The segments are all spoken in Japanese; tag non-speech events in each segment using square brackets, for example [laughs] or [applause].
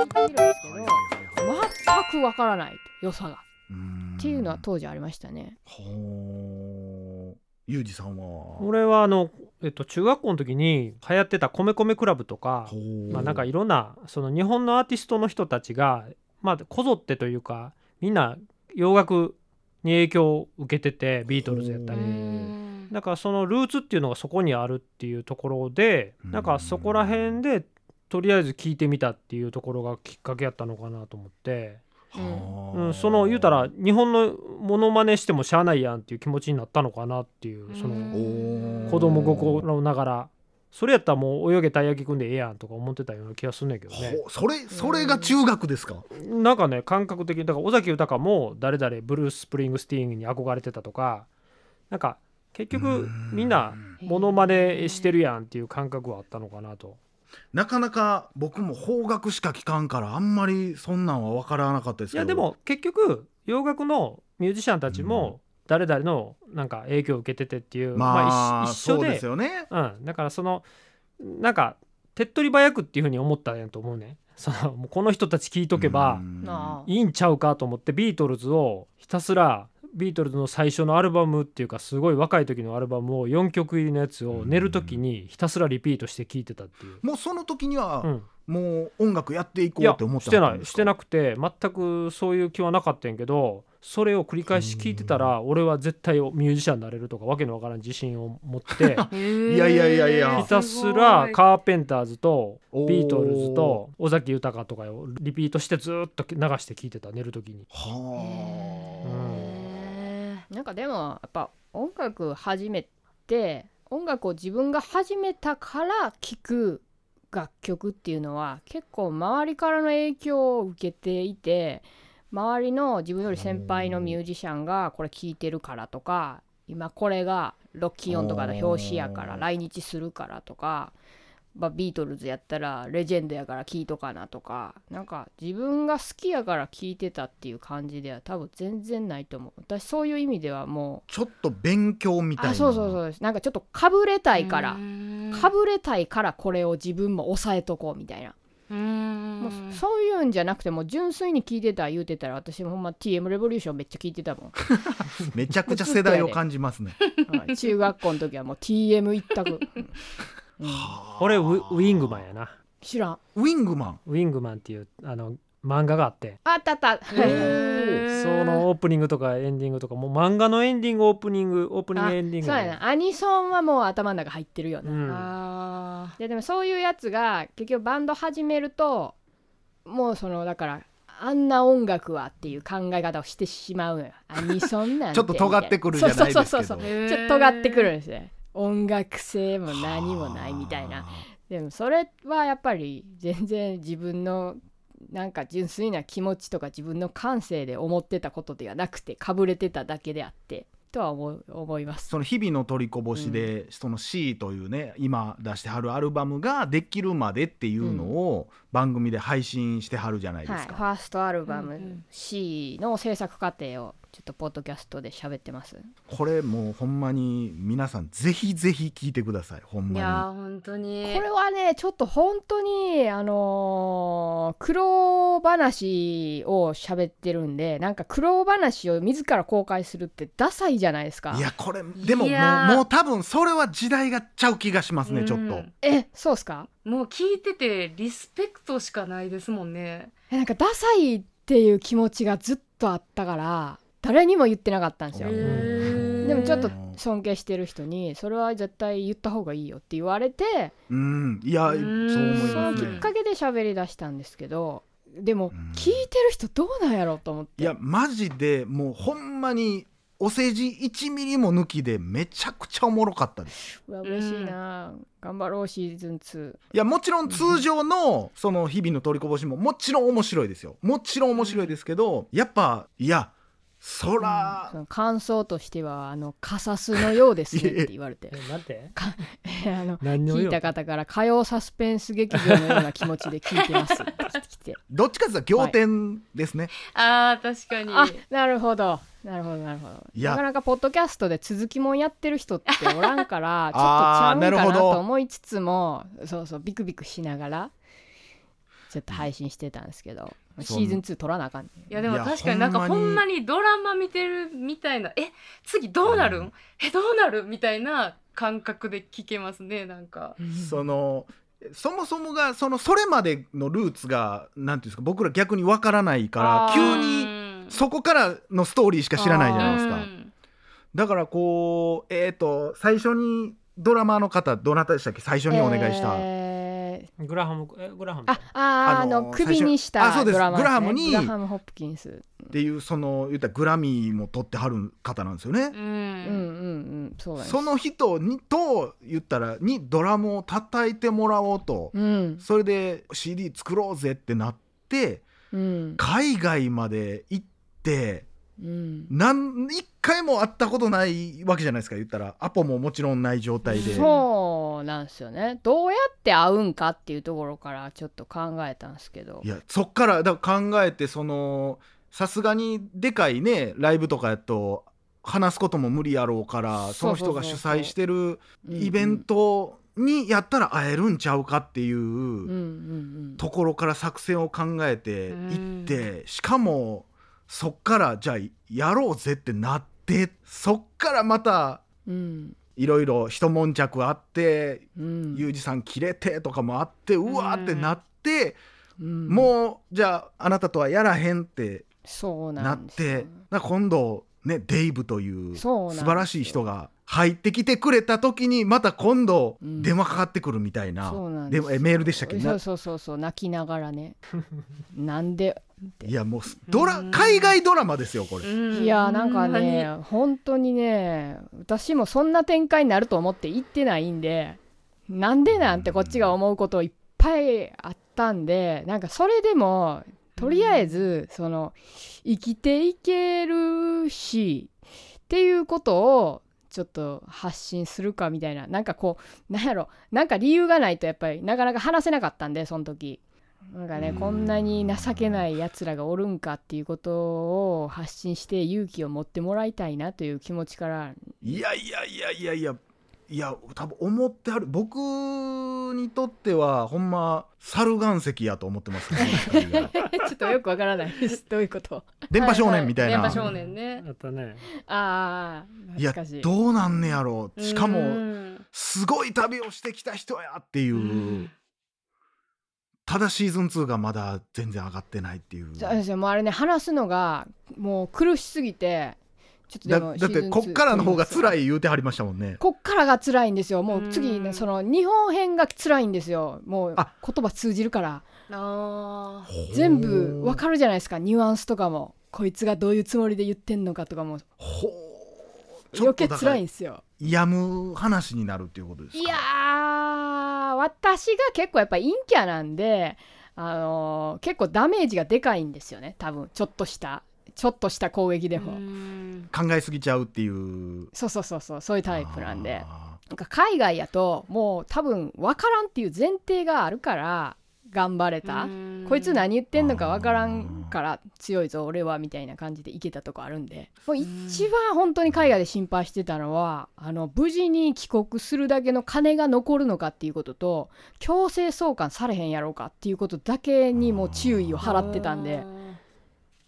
聞いてみるんですけどはいはいはいはい全くわからない良さが。っていうのは当時ありましたね。ほうゆうじさんは？俺はあの、えっと、中学校の時に流行ってた米米クラブとかまあ、なんかいろんなその日本のアーティストの人たちが、まあ、こぞってというかみんな洋楽に影響を受けててビートルズやったうりん。だからそのルーツっていうのがそこにあるっていうところでうん。なんかそこら辺でとりあえず聞いてみたっていうところがきっかけやったのかなと思って、はあうん、その言うたら日本のモノマネしてもしゃあないやんっていう気持ちになったのかなっていうその子供心ながらそれやったらもう泳げたいやきくんでええやんとか思ってたような気がすんねんけどね。それそれが中学ですか？なんかね感覚的にだから尾崎豊も誰々ブルース・スプリングスティーンに憧れてたとかなんか結局みんなモノマネしてるやんっていう感覚はあったのかなと。なかなか僕も邦楽しか聞かんからあんまりそんなんは分からなかったですけど。いやでも結局洋楽のミュージシャンたちも誰々のなんか影響を受けててっていう、まあ、まあ一一緒で。そうですよね。うん、だからそのなんか手っ取り早くっていうふうに思ったんやと思うね。そのもうこの人たち聞いとけば、いいんちゃうかと思ってビートルズをひたすらビートルズの最初のアルバムっていうかすごい若い時のアルバムを4曲入りのやつを寝る時にひたすらリピートして聴いてたっていう。もうその時には、うん、もう音楽やっていこいうやって思ってたんですか？ないしてなくて全くそういう気はなかったんやけどそれを繰り返し聞いてたら俺は絶対ミュージシャンになれるとかわけのわからん自信を持って [laughs] いやいやいやいや。ひたすらカーペンターズとビートルズと尾崎豊とかをリピートしてずっと流して聞いてた寝る時に。はなんかでもやっぱ音楽始めて音楽を自分が始めたから聴く楽曲っていうのは結構周りからの影響を受けていて周りの自分より先輩のミュージシャンがこれ聴いてるからとか今これがロッキーオンとかの表紙やから来日するからとか、まあ、ビートルズやったらレジェンドやから聴いとかなとかなんか自分が好きやから聴いてたっていう感じでは多分全然ないと思う。私そういう意味ではもちょっと勉強みたいな。うあそうそうそうです。なんかちょっとかぶれたいからかぶれたいからこれを自分も抑えとこうみたいな。もうそういうんじゃなくてもう純粋に聞いてた言うてたら私もほんま TM レボリューションめっちゃ聞いてたもん。[laughs] めちゃくちゃ世代を感じますね。は [laughs] い中学校の時はもう TM 一択、[laughs] うん。俺ウウィングマンやな。知らん。ウィングマン？ウィングマンっていうあの漫画があって。あったあった。そのオープニングとかエンディングとかもう漫画のエンディングオープニングオープニングエンディングそうやな。アニソンはもう頭の中入ってるよな、うん。あででもそういうやつが結局バンド始めるともうそのだからあんな音楽はっていう考え方をしてしまうのよ。アニソンなんて。[laughs] ちょっと尖ってくるじゃないですけど。そうそうそうそうーちょっと尖ってくるんですね音楽性も何もないみたいな。でもそれはやっぱり全然自分のなんか純粋な気持ちとか自分の感性で思ってたことではなくてかぶれてただけであってとは思う思います。その日々の取りこぼしで、その C というね今出してはるアルバムができるまでっていうのを番組で配信してはるじゃないではい、すか、ファーストアルバムうんうん。C の制作過程をちょっとポッドキャストで喋ってます？これもうほんまに皆さんぜひぜひ聞いてくださいほんーいや本当に。これはねちょっと本当にあのー苦労話を喋ってるんでなんか苦労話を自ら公開するってダサいじゃないですか。にいやこれでももいうもう多分それは時代がちゃう気がしますねちょっと、うんえそうっすか？もう聞いててリスペクトしかないですもんね。えなんかダサいっていう気持ちがずっとあったから誰にも言ってなかったんですよ。でもちょっと尊敬してる人にそれは絶対言った方がいいよって言われてうん。いやうそうん思いますね。きっかけで喋り出したんですけどでもうん。聞いてる人どうなんやろうと思って。いやマジでもうほんまにお世辞1ミリも抜きでめちゃくちゃおもろかったです。うわ嬉しいな、頑張ろうシーズン2いやもちろん通常のその日々の取りこぼしももちろん面白いですよもちろん面白いですけどやっぱいやそら。その感想としてはあのカサスのようですねって言われて。[laughs] えなんて。あの何のよ聞いた方から火曜サスペンス劇場のような気持ちで聞いてますって来て。[laughs] どっちかっていうと仰天ですね、あー確かに。あなるほど。なるほどなるほど。なかなかポッドキャストで続きもんやってる人っておらんから [laughs] ちょっとちうんかななるほど。と思いつつもそうそうビクビクしながらちょっと配信してたんですけど、んシーズン2撮らなあかんねいやでも確かになんかほほんまにドラマ見てるみたいなえ次どうなるん、うん。えどうなる？みたいな感覚で聞けますねなんか。そのそもそもがそのそれまでのルーツがなんていうんですか僕ら逆にわからないから急にそこからのストーリーしか知らないじゃないですか。うん。だからこうえっ、と最初にドラマの方どなたでしたっけ？最初にお願いした、えーグラハムえグラハム？ああーああのの首にした最初あそうです。ドラマグラハムにグラハム・ホップキンス。っていうその言ったらグラミーも取ってはる方なんですよね。うん。うんうんうん。そうなんです。その人にと言ったらにドラムを叩いてもらおうと、うん。それで CD 作ろうぜってなってうん。海外まで行ってうん。何一回も会ったことないわけじゃないですか言ったら。アポももちろんない状態で。なんですよね。どうやって会うんかっていうところからちょっと考えたんですけど。いやそっからだから考えてそのさすがにでかいねライブとかやと話すことも無理やろうからその人が主催してるイベントにやったら会えるんちゃうかっていうところから作戦を考えていってしかもそっからじゃあやろうぜってなってそっからまたうんいろいろ一悶着あってうん。ユージさん切れてとかもあってうわーってなってうん。もうじゃああなたとはやらへんってそうなって今度ねデイブという素晴らしい人が入ってきてくれた時にまた今度うん。電話かかってくるみたいな、そうなんでメールでしたっけ？な？そうそうそうそう泣きながらね。[laughs] なんで？いやもうドラうん。海外ドラマですよこれ。うん。いやなんかほん。まにね本当にね私もそんな展開になると思って行ってないんでなんでなんてこっちが思うこといっぱいあったんでなんかそれでもとりあえずその生きていけるしっていうことをちょっと発信するかみたいな。なんかこうなんやろ。なんか理由がないとやっぱりなかなか話せなかったんでその時。なんかねうん。こんなに情けないやつらがおるんかっていうことを発信して勇気を持ってもらいたいなという気持ちから。いやいやいやいやいやいや多分思ってはる。僕にとってはほんま猿岩石やと思ってます。[laughs] ちょっとよくわからないです。[laughs] どういうこと？電波少年みたいな、電波少年ね。あったね。ああい。やどうなんねやろ。うしかうもん。すごい旅をしてきた人やっていう、うんただシーズン2がまだ全然上がってないっていう。そうですよもうあれね話すのがもう苦しすぎてちょっとでだもだってこっからの方が辛いい言うてはりましたもんね。こっからが辛いんですよ。もう次うん。ねその日本編が辛いんですよ。もうあ。言葉通じるから。全部わかるじゃないですか。ニュアンスとかも。こいつがどういうつもりで言ってんのかとかも。ほう。ちょ余計辛いんですよ。やむ話になるっていうことですか？いやー私が結構やっぱ陰キャなんで、あのー結構ダメージがでかいんですよね多分。ちょっとした。ちょっとした攻撃でも、うん考えすぎちゃうっていう。そうそうそうそうそういうタイプなんで。あなんか海外やともう多分分からんっていう前提があるから頑張れた、うん。こいつ何言ってんのか分からんから強いぞ俺はみたいな感じでいけたとこあるんで。もう一番本当に海外で心配してたのはあの無事に帰国するだけの金が残るのかっていうことと強制送還されへんやろうかっていうことだけにもう注意を払ってたんで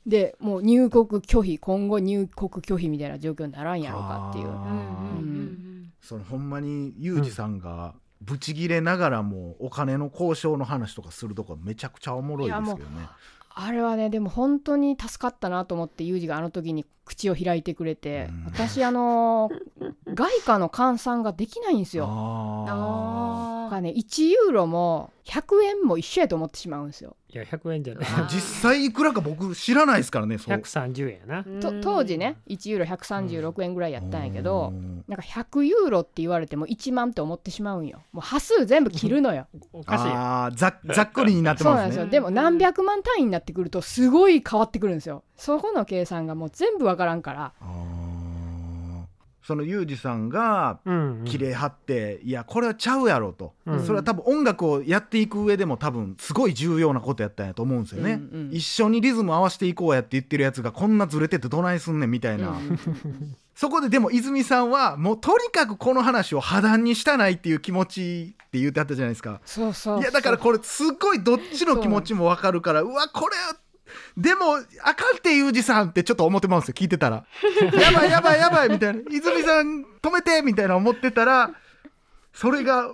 でもう入国拒否今後入国拒否みたいな状況にならんやろうかっていう。うんうんうんそのほんまにユージさんがブチギレながらもお金の交渉の話とかするとこめちゃくちゃおもろいですけどね。あれはねでも本当に助かったなと思ってユージがあの時に口を開いてくれてうん。私あの [laughs] 外貨の換算ができないんですよ。ああがね1ユーロも100円も一緒やと思ってしまうんですよ。いや100円じゃない。ー。[laughs] 実際いくらか僕知らないですからねそう。130円やな。ーと当時ね1ユーロ136円ぐらいやったんやけど、うん。なんか100ユーロって言われても1万って思ってしまうんよ。もう端数全部切るのよ。[laughs] おかしいやあーざざっくりになってそうますね。なんですよ。でも何百万単位になってくるとすごい変わってくるんですよ。そこの計算がもう全部わからんから。そのユージさんがうんうん。綺麗張って、いやこれはちゃうやろと、うん。それは多分音楽をやっていく上でも多分すごい重要なことやったんやと思うんですよね、うんうん。一緒にリズム合わせていこうやって言ってるやつがこんなずれててどないすんねんみたいな、うんそこででも泉さんはもうとにかくこの話を破談にしたないっていう気持ちって言ってあったじゃないですか。そうそういやだからこれすっごいどっちの気持ちもわかるからうわこれでもあかんってユージさんってちょっと思ってますよ聞いてたら。[laughs] やばいやばいやばいみたいな。泉さん止めてみたいな思ってたらそれが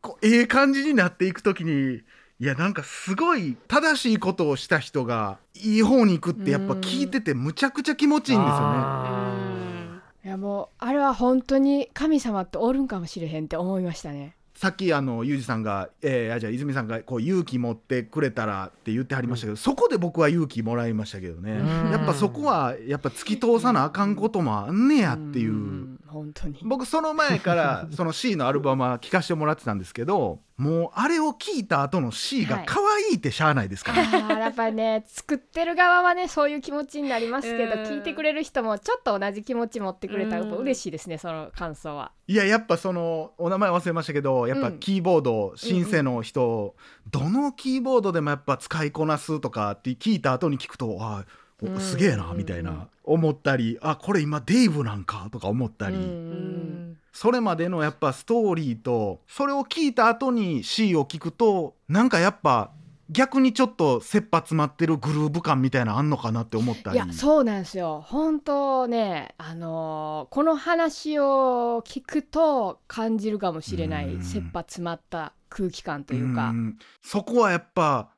こうええ感じになっていく時にいやなんかすごい正しいことをした人がいい方に行くってやっぱ聞いててむちゃくちゃ気持ちいいんですよね。あいやもうあれは本当に神様っておるんかもしれへんって思いましたねさっきあのユージさんが、えー、あじゃあ泉さんがこう勇気持ってくれたらって言ってはりましたけど、そこで僕は勇気もらいましたけどね、うん。やっぱそこはやっぱ突き通さなあかんこともあんねやっていう。ん本当に。僕その前から [laughs] その C のアルバムは聴かせてもらってたんですけどもうあれを聴いた後の C が可愛いってしゃあないですから、[laughs] あーやっぱりね作ってる側はねそういう気持ちになりますけどうん。聞いてくれる人もちょっと同じ気持ち持ってくれたらうん。嬉しいですねその感想は。いややっぱそのお名前忘れましたけどやっぱうんキーボード、シンセの人、どのキーボードでもやっぱ使いこなすとかって聞いた後に聞くとあおうん。すげえなみたいな思ったりあこれ今デイブなんかとか思ったり、うん。うんそれまでのやっぱストーリーとそれを聞いた後に C を聞くとなんかやっぱ逆にちょっと切羽詰まってるグルーヴ感みたいなのあんのかなって思ったり。いやそうなんですよ。本当ねあのーこの話を聞くと感じるかもしれない。うん。切羽詰まった空気感というか。ん。そこはやっぱ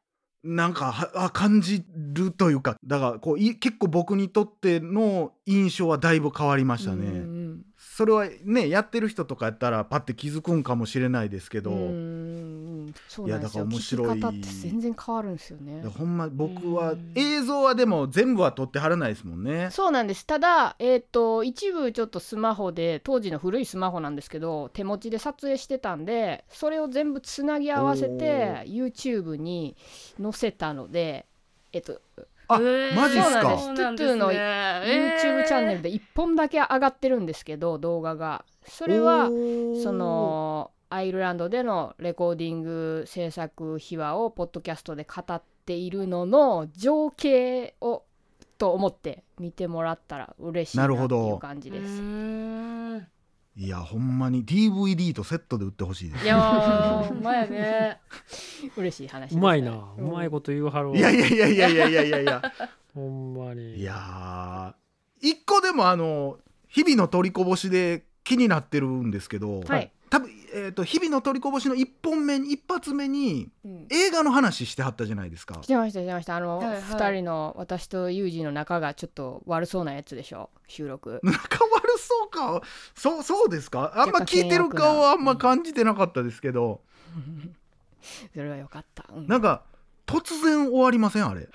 なんかはあ感じるというかだからこうい結構僕にとっての印象はだいぶ変わりましたね。うんそれはねやってる人とかやったらパッて気づくんかもしれないですけど、そうなんですよ。いやだから面白方って全然変わるんですよね。ほんま僕はうん映像はでも全部は撮ってはらないですもんね。そうなんです。ただ、えー、と一部ちょっとスマホで当時の古いスマホなんですけど手持ちで撮影してたんでそれを全部つなぎ合わせて YouTube に載せたのでえっ、とあ、えーマジっすか？そうなんですそうなんトゥトゥの YouTube チャンネルで1本だけ上がってるんですけど動画が。それはそのアイルランドでのレコーディング制作秘話をポッドキャストで語っているのの情景をと思って見てもらったら嬉しいなってなるほどいう感じでうす。いやほんまに DVD とセットで売ってほしいです。いやーほんまやね。嬉しい話ですうまいな、ううんまいこと言うはるわいやいやいやいやいやいやいやいや。ほんまに。いやー一個でもあの日々の取りこぼしで気になってるんですけど、はい多分、えー、と日々の取りこぼしの一本目に一発目にうん。映画の話してはったじゃないですか。してましたしてました。あの、はいはい。2人の私とユージの仲がちょっと悪そうなやつでしょ収録。[laughs] 仲悪そうか？そうそうですか？あんま聞いてる顔はあんま感じてなかったですけど、[laughs] それはよかった、うん。なんか突然終わりませんあれ。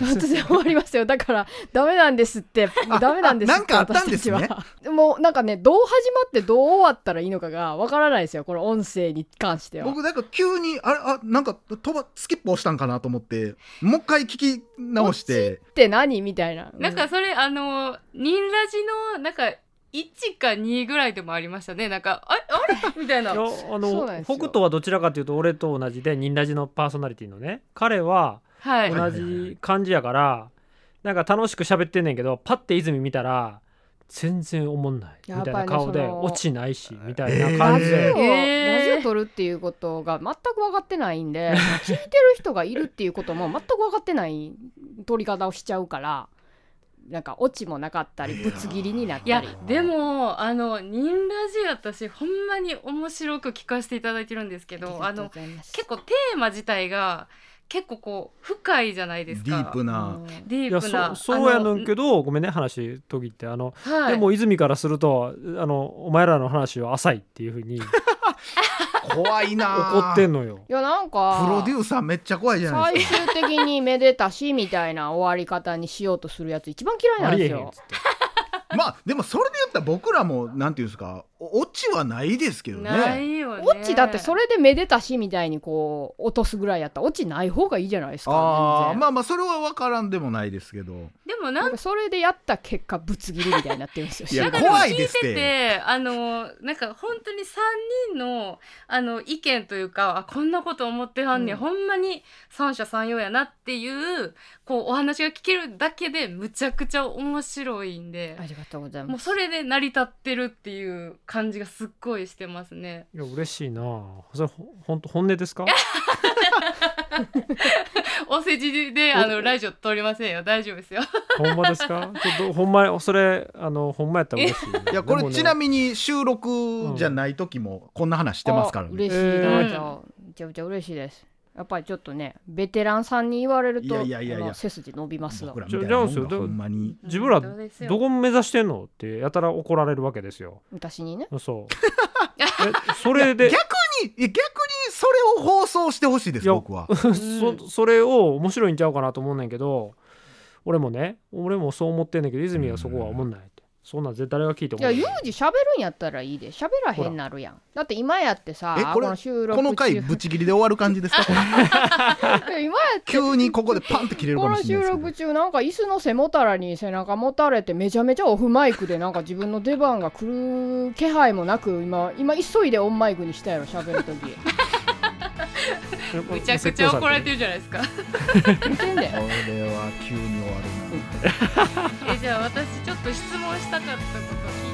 突然終わりますよ。だからダメなんですって。あダメなんですってあなんかあったんですね。私たちは。でもなんかねどう始まってどう終わったらいいのかがわからないですよこの音声に関しては。僕なんか急にあれあなんか飛ばスキップ押したんかなと思ってもう一回聞き直して。って何？みたいな、うなんかそれあのニンラジのなんか1か2ぐらいでもありましたね。なんかああれ？[laughs] みたいな。いやあの北斗はどちらかというと俺と同じでニンラジのパーソナリティのね。彼ははい。同じ感じやからなんか楽しく喋ってんねんけどパッて泉見たら全然おもんない。みたいな顔でやっぱりねその落ちないしみたいな感じラジオ、で、えー。ラジオ撮るっていうことが全く分かってない。んで聞いてる人がいるっていうことも全く分かってない撮り方をしちゃうからなんかオチもなかったりぶつ切りになっいやたりでもあのニンラジ私ほんまに面白く聞かせていただいてるんですけどあの結構テーマ自体が結構こう深いじゃないですか。ディープな。いやディープな。そそうやねんけど、どごめんね話途切って。あの、はい、でも泉からするとあのお前らの話は浅いっていうふうに [laughs] 怖いな怒ってんのよ。いやなんかプロデューサーめっちゃ怖いじゃない最ですか終的にめでたしみたいな終わり方にしようとするやつ一番嫌いなあんですよりえへんっつ。って。[laughs] まあでもそれで言ったら僕らもなんていうんですかおオチはないですけどなねいよね。オチだってそれでめでたしみたいにこう落とすぐらいやったらオチない方がいいじゃないですかあまあまあそれは分からんでもないですけど。でもなんかそれでやった結果ぶつ切りみたいになってるんですよ [laughs] いや怖いですって。聞いててあのなんか本当に3人のあの意見というかあこんなこと思ってはんねん、うん。ほんまに三者三様やなっていうこうお話が聞けるだけでむちゃくちゃ面白いんで。ありがとうございます。もうそれで成り立ってるっていう感じがすっごいしてますね。いや嬉しいな。それほほんと本音ですか？[laughs] お世辞であのラジオ通りませんよ。大丈夫ですよ。ほんまですか？ちょっとほんまそれあのほんまやったら嬉しいいやこれちなにみに収録じゃない時もこんな話してますからね、あ嬉しいな、えー。じゃあめちゃめちゃ嬉しいですやっぱりちょっとねベテランさんに言われるといやいやいや背筋伸びますわ。僕らみたいほんまに。自分らどこ目指してんのってやたら怒られるわけですよ。私にね。そう。[laughs] えそれで。逆に逆にそれを放送してほしいです僕は。[laughs] そそれを面白いんちゃうかなと思うねんけど俺もね俺もそう思ってんねんけど泉はそこは思んない。ってそんなん絶対誰が聞いてもい。やユージ喋るんやったらいいで。喋らへんなるやん。だって今やってさあえこれの収録この回中ブチ切りで終わる感じですか？こ [laughs] れ今やって急にここでパンって切れるかこの収もしれないですけど。録中なんか椅子の背もたらに背中持たれてめちゃめちゃオフマイクでなんか自分の出番が来る気配もなく今今急いでオンマイクにしたやろ喋る時。[laughs] めちゃくちゃ怒られてるじゃないですか。見てんでこれは急に終わる。なえじゃあ私ちょっと質問したかったこと。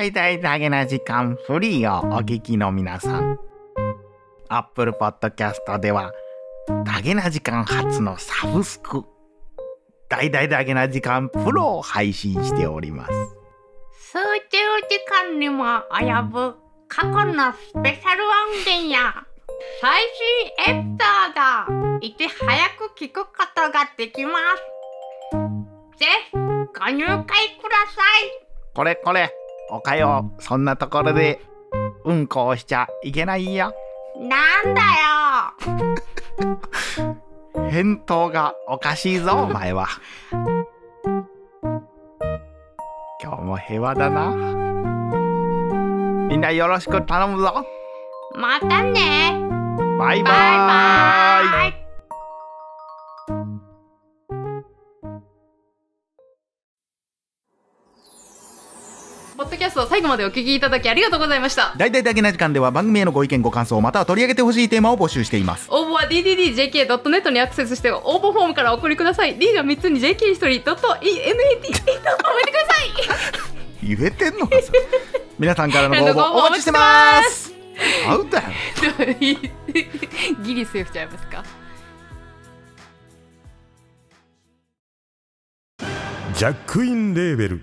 聞いても大々だけな時間フリーをお聞きの皆さん Apple Podcast ではダゲな時間初のサブスク大々だけな時間プロを配信しております数十時間にも及ぶ過去のスペシャル音源や最新エピソードをいち早く聞くことができます。ぜひご入会ください。これこれおかよ。そんなところでうんこをしちゃいけないよ。なんだよ。[laughs] 返答がおかしいぞ [laughs] お前は。今日も平和だな。みんなよろしく頼むぞ。またね。バイバイ。バイバポッドキャストを最後までお聞きいただきありがとうございました。大々だけな時間では番組へのご意見ご感想または取り上げてほしいテーマを募集しています。応募は dddjk.net にアクセスして応募フォームからお送りください。D が3つに JK 1人 .net と覚えてください言えてんのか皆さんからのご応募募お待ちしてます。アウト。や [laughs] ギリセーフちゃいますか？[laughs] ジャックインレーベル